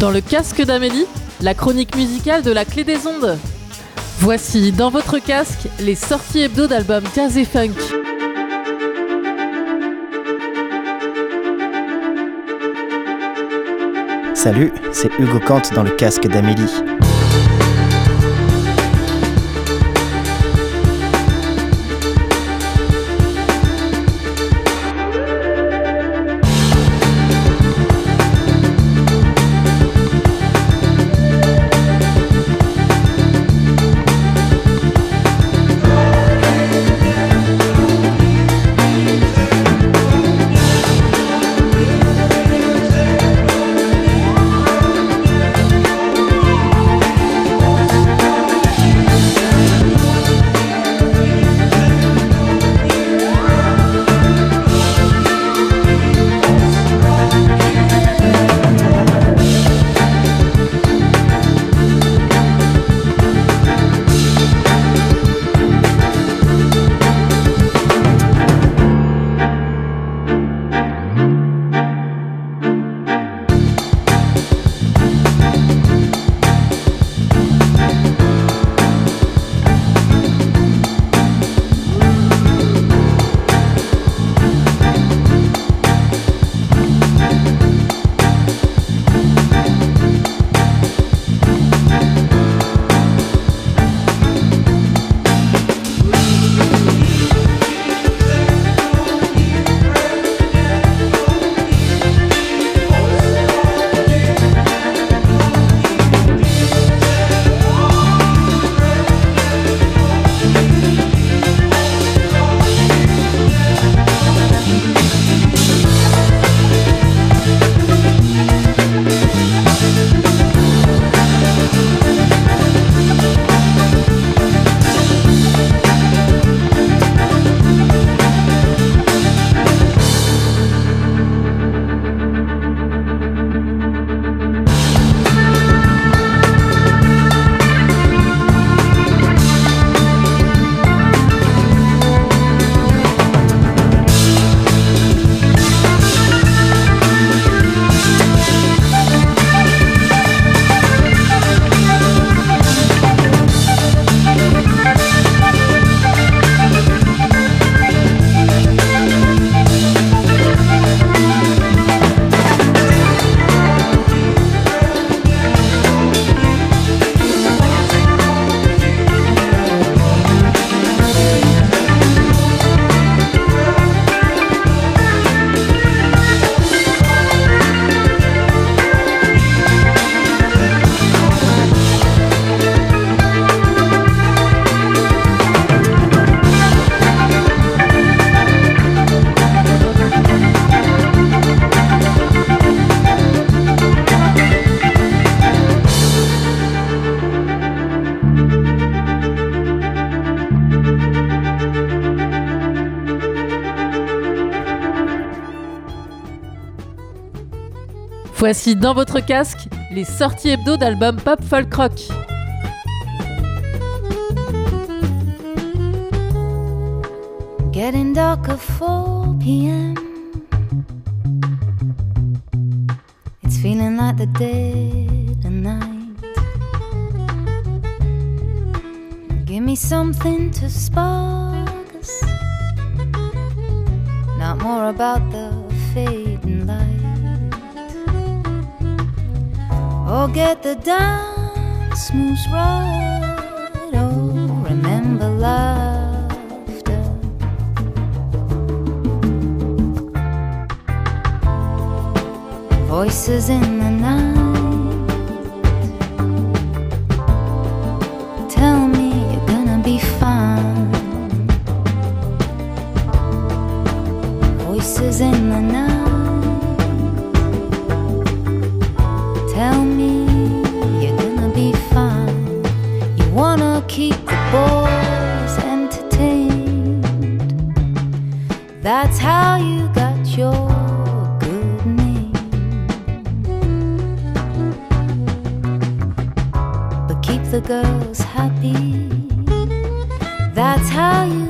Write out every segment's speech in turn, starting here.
Dans le casque d'Amélie, la chronique musicale de la clé des ondes. Voici dans votre casque les sorties hebdo d'albums jazz et funk. Salut, c'est Hugo Kant dans le casque d'Amélie. Voici dans votre casque les sorties hebdo d'albums pop folk rock. Getting darker 4 p.m. It's feeling like the dead of night. Give me something to spark. Not more about the fading Or get the dance moves right. Oh, remember laughter. Voices in the night. Keep the boys entertained. That's how you got your good name. But keep the girls happy. That's how you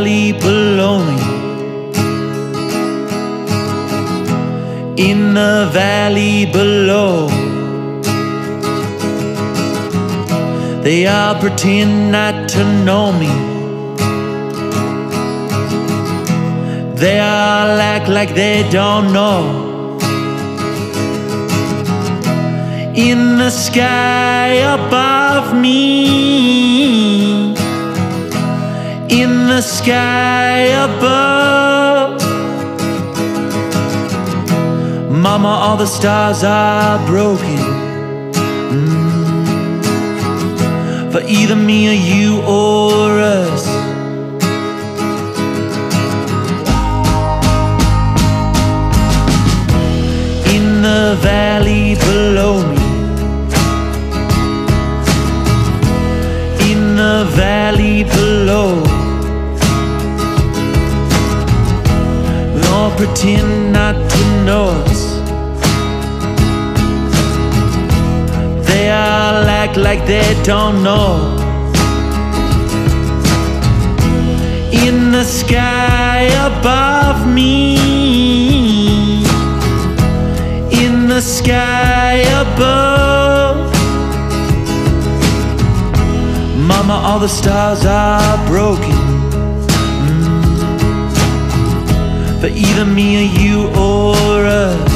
valley below me In the valley below. They all pretend not to know me. They all act like they don't know. In the sky above me sky above. Mama, all the stars are broken. Mm. For either me or you or us. like they don't know. In the sky above me, in the sky above, Mama, all the stars are broken. Mm. For either me or you or us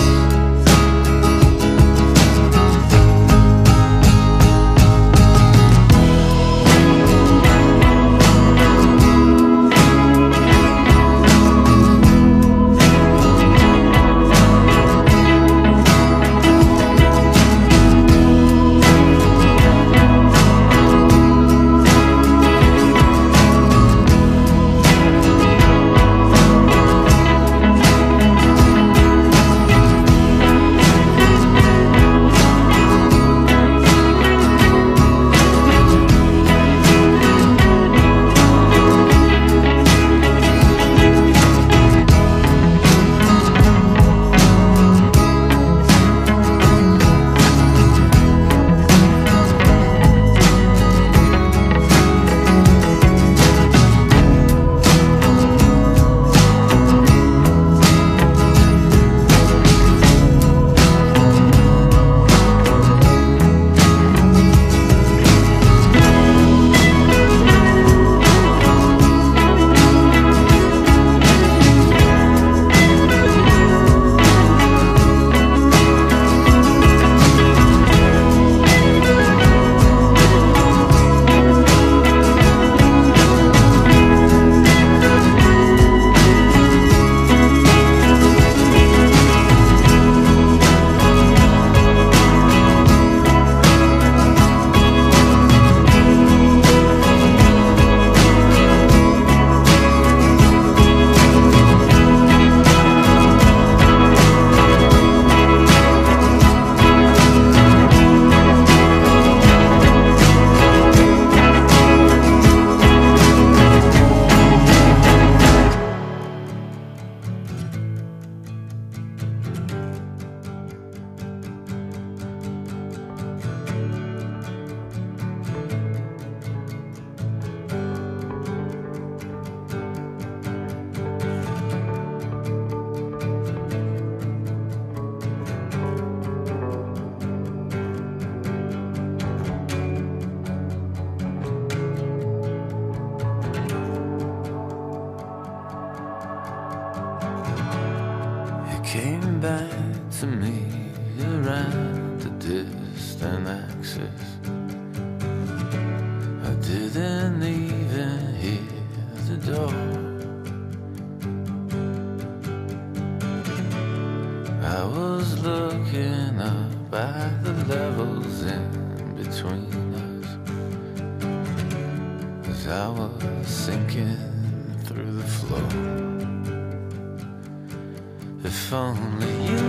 风里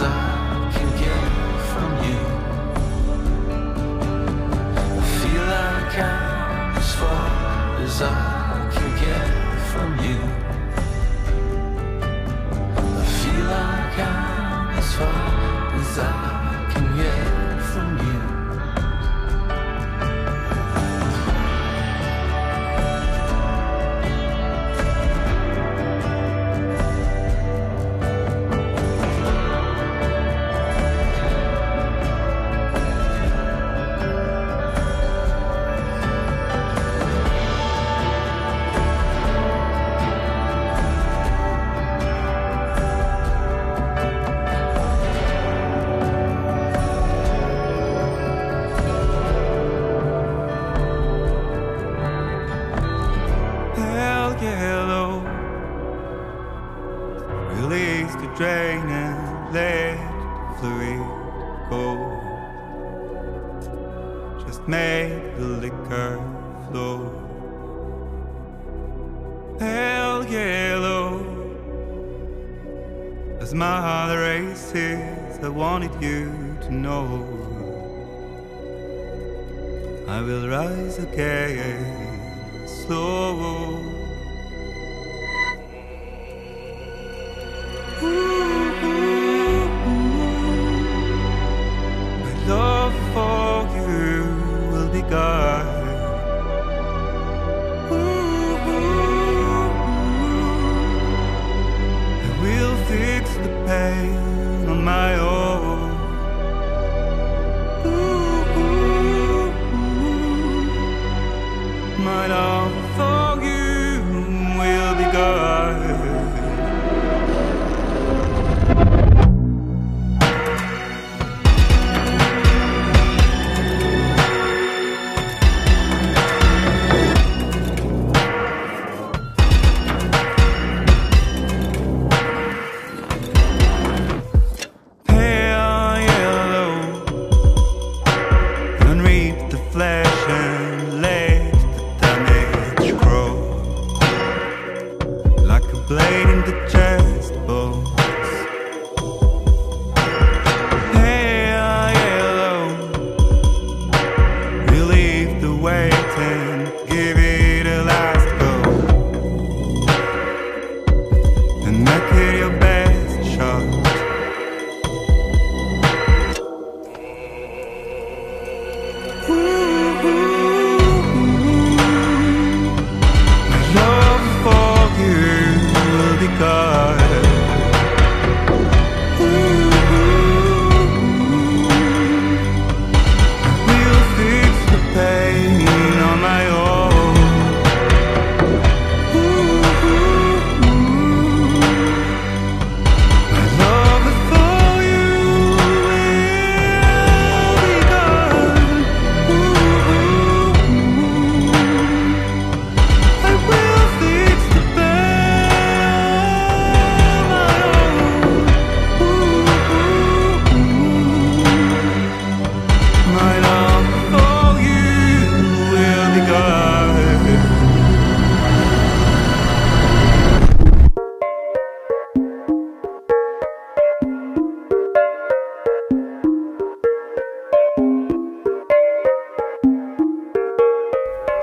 desire just make the liquor flow. Pale yellow, as my heart races, I wanted you to know. I will rise again, slow. I will fix the pain on my own.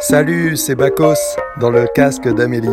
Salut, c'est Bacos dans le casque d'Amélie.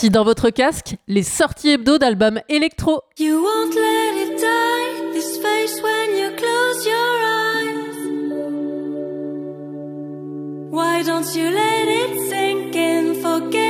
Voici dans votre casque les sorties hebdo d'albums électro. You won't let it die, this face when you close your eyes. Why don't you let it sink in, forget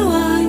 know I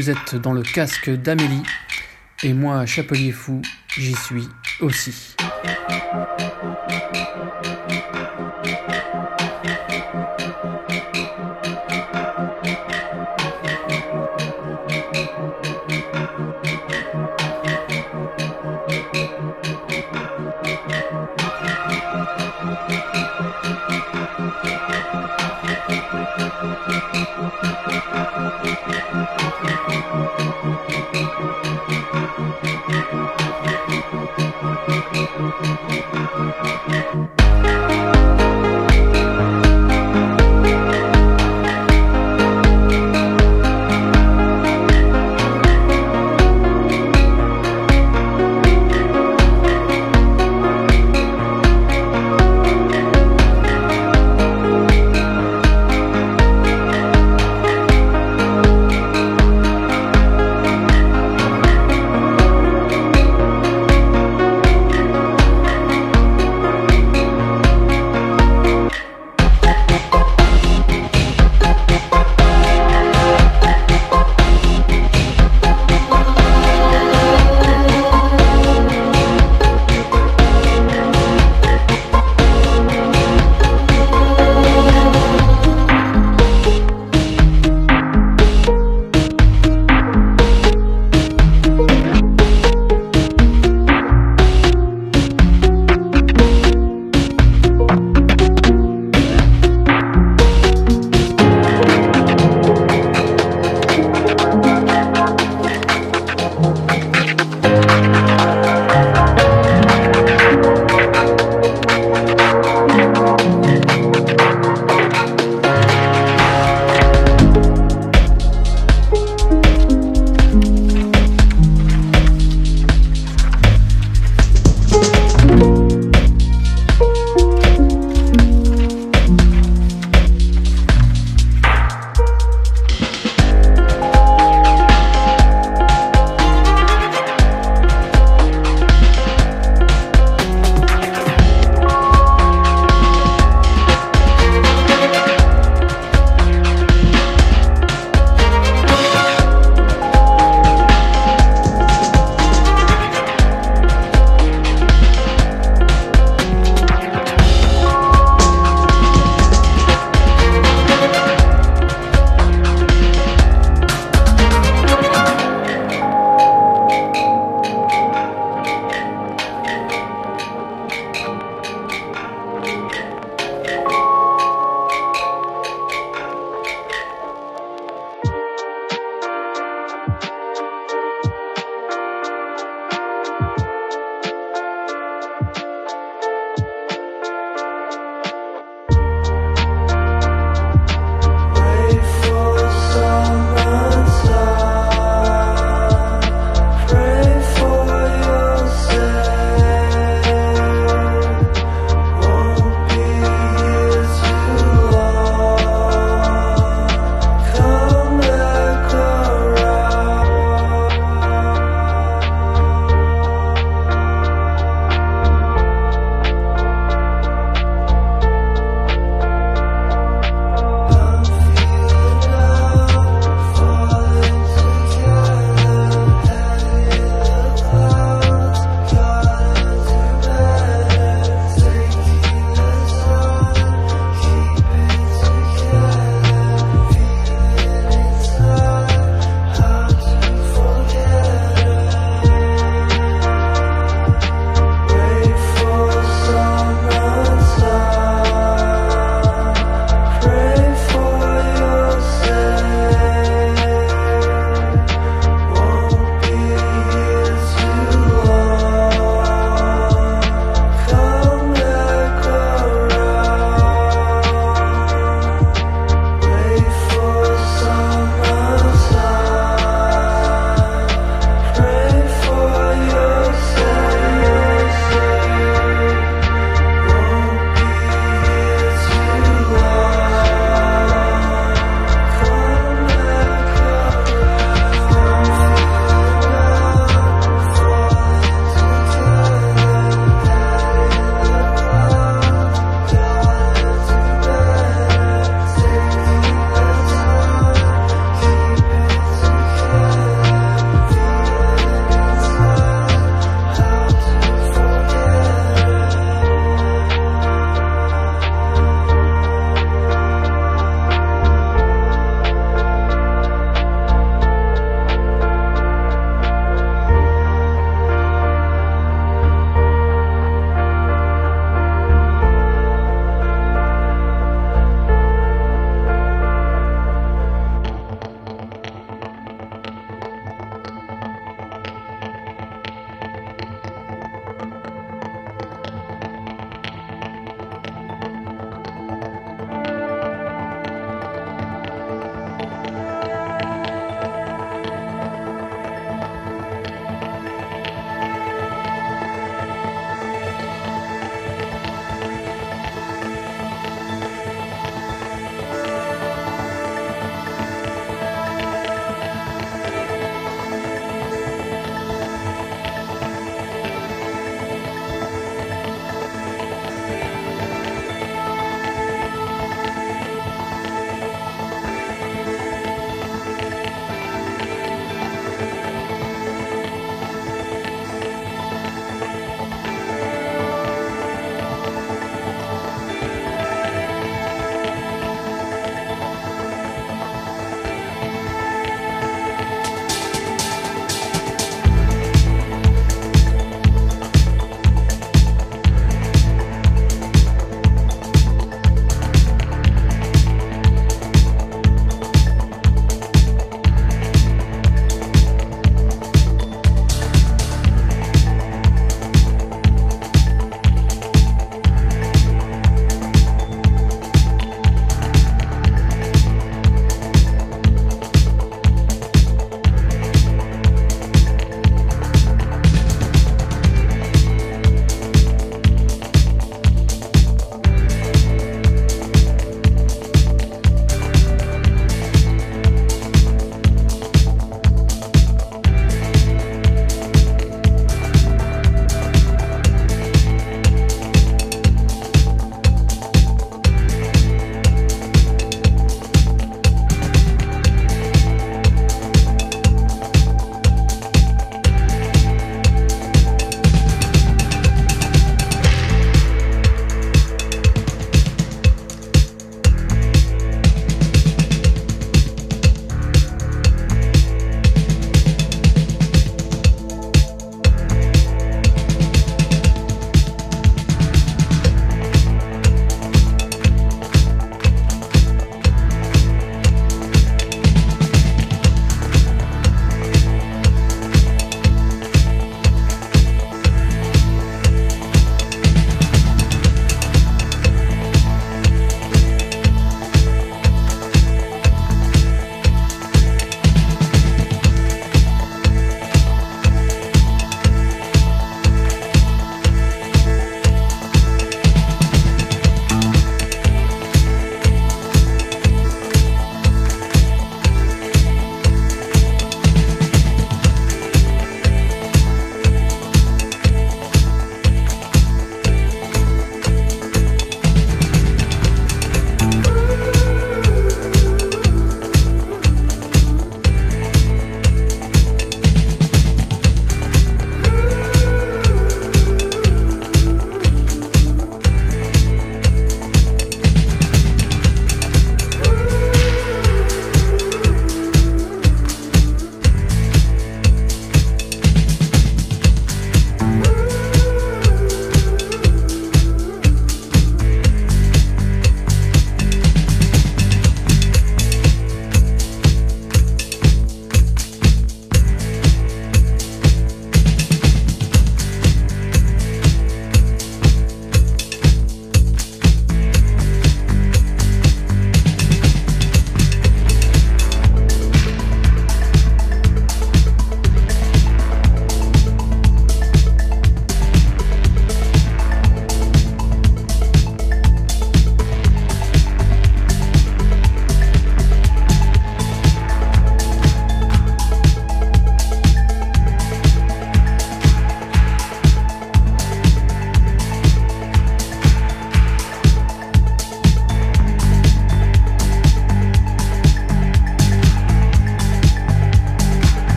Vous êtes dans le casque d'Amélie. Et moi, Chapelier Fou, j'y suis aussi.